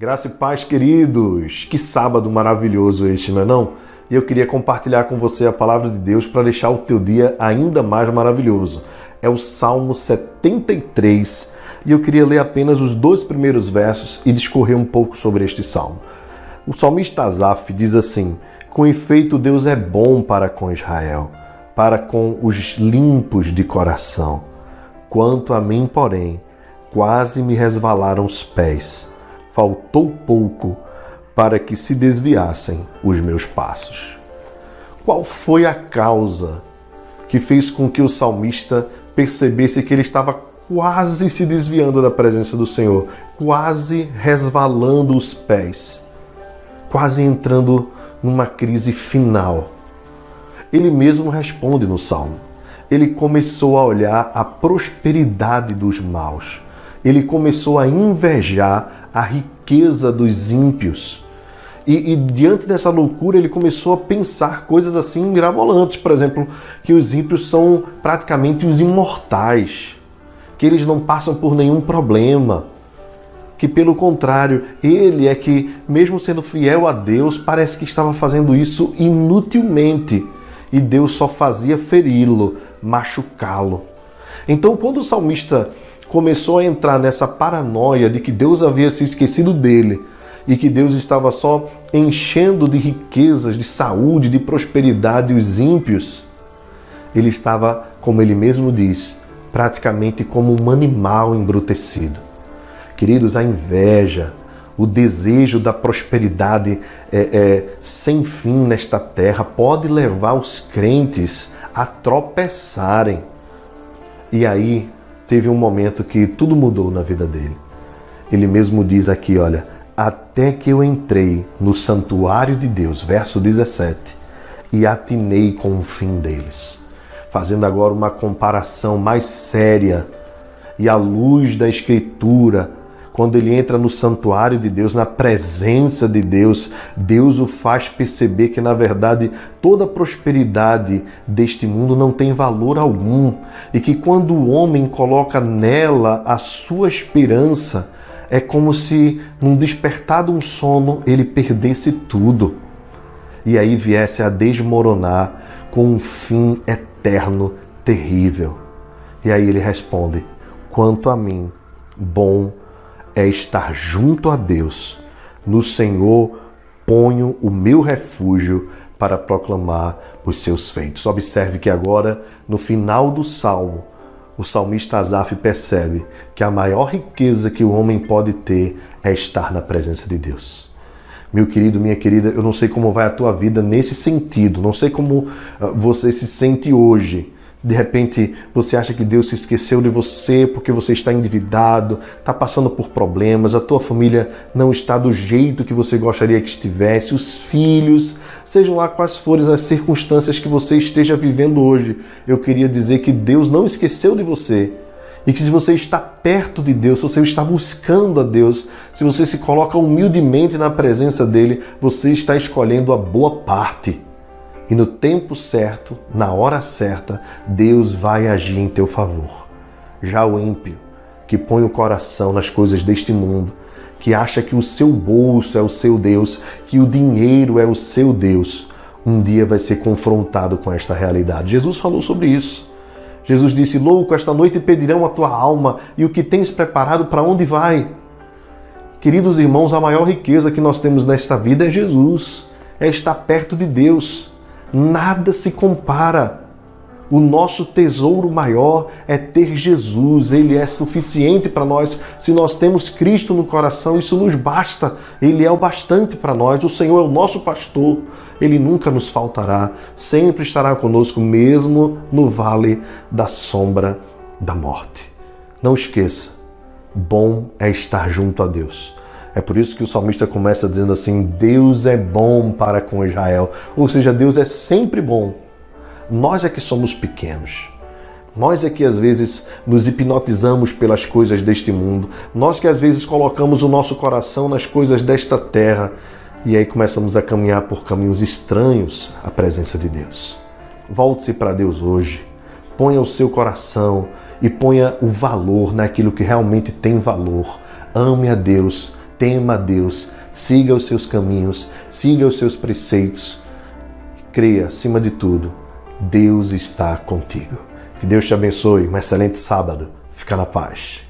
Graça e paz, queridos! Que sábado maravilhoso este, não é não? E eu queria compartilhar com você a palavra de Deus para deixar o teu dia ainda mais maravilhoso. É o Salmo 73 e eu queria ler apenas os dois primeiros versos e discorrer um pouco sobre este salmo. O salmista Asaf diz assim: Com efeito, Deus é bom para com Israel, para com os limpos de coração. Quanto a mim, porém, quase me resvalaram os pés faltou pouco para que se desviassem os meus passos. Qual foi a causa que fez com que o salmista percebesse que ele estava quase se desviando da presença do Senhor, quase resvalando os pés, quase entrando numa crise final? Ele mesmo responde no salmo. Ele começou a olhar a prosperidade dos maus. Ele começou a invejar a riqueza dos ímpios. E, e, diante dessa loucura, ele começou a pensar coisas assim mirabolantes. Por exemplo, que os ímpios são praticamente os imortais, que eles não passam por nenhum problema. Que pelo contrário, ele é que, mesmo sendo fiel a Deus, parece que estava fazendo isso inutilmente. E Deus só fazia feri-lo, machucá-lo. Então, quando o salmista começou a entrar nessa paranoia de que Deus havia se esquecido dele e que Deus estava só enchendo de riquezas, de saúde, de prosperidade os ímpios, ele estava, como ele mesmo diz, praticamente como um animal embrutecido. Queridos, a inveja, o desejo da prosperidade é, é, sem fim nesta terra pode levar os crentes a tropeçarem. E aí teve um momento que tudo mudou na vida dele. Ele mesmo diz aqui, olha, até que eu entrei no santuário de Deus, verso 17, e atinei com o fim deles. Fazendo agora uma comparação mais séria e à luz da Escritura, quando ele entra no santuário de Deus, na presença de Deus, Deus o faz perceber que, na verdade, toda prosperidade deste mundo não tem valor algum e que quando o homem coloca nela a sua esperança, é como se, num despertar de um sono, ele perdesse tudo e aí viesse a desmoronar com um fim eterno terrível. E aí ele responde: Quanto a mim, bom é estar junto a Deus. No Senhor ponho o meu refúgio para proclamar os seus feitos. Observe que agora, no final do salmo, o salmista Asaf percebe que a maior riqueza que o homem pode ter é estar na presença de Deus. Meu querido, minha querida, eu não sei como vai a tua vida nesse sentido, não sei como ah, você se sente hoje de repente você acha que Deus se esqueceu de você porque você está endividado, está passando por problemas, a tua família não está do jeito que você gostaria que estivesse, os filhos, sejam lá quais forem as circunstâncias que você esteja vivendo hoje. Eu queria dizer que Deus não esqueceu de você. E que se você está perto de Deus, se você está buscando a Deus, se você se coloca humildemente na presença dele, você está escolhendo a boa parte e no tempo certo, na hora certa, Deus vai agir em teu favor. Já o ímpio, que põe o coração nas coisas deste mundo, que acha que o seu bolso é o seu Deus, que o dinheiro é o seu Deus, um dia vai ser confrontado com esta realidade. Jesus falou sobre isso. Jesus disse: Louco, esta noite pedirão a tua alma e o que tens preparado para onde vai? Queridos irmãos, a maior riqueza que nós temos nesta vida é Jesus, é estar perto de Deus. Nada se compara. O nosso tesouro maior é ter Jesus, ele é suficiente para nós. Se nós temos Cristo no coração, isso nos basta. Ele é o bastante para nós. O Senhor é o nosso pastor, ele nunca nos faltará, sempre estará conosco, mesmo no vale da sombra da morte. Não esqueça, bom é estar junto a Deus. É por isso que o salmista começa dizendo assim: Deus é bom para com Israel. Ou seja, Deus é sempre bom. Nós é que somos pequenos. Nós é que às vezes nos hipnotizamos pelas coisas deste mundo. Nós que às vezes colocamos o nosso coração nas coisas desta terra e aí começamos a caminhar por caminhos estranhos à presença de Deus. Volte-se para Deus hoje. Ponha o seu coração e ponha o valor naquilo que realmente tem valor. Ame a Deus tema a Deus, siga os seus caminhos, siga os seus preceitos. Creia, acima de tudo, Deus está contigo. Que Deus te abençoe. Um excelente sábado. Fica na paz.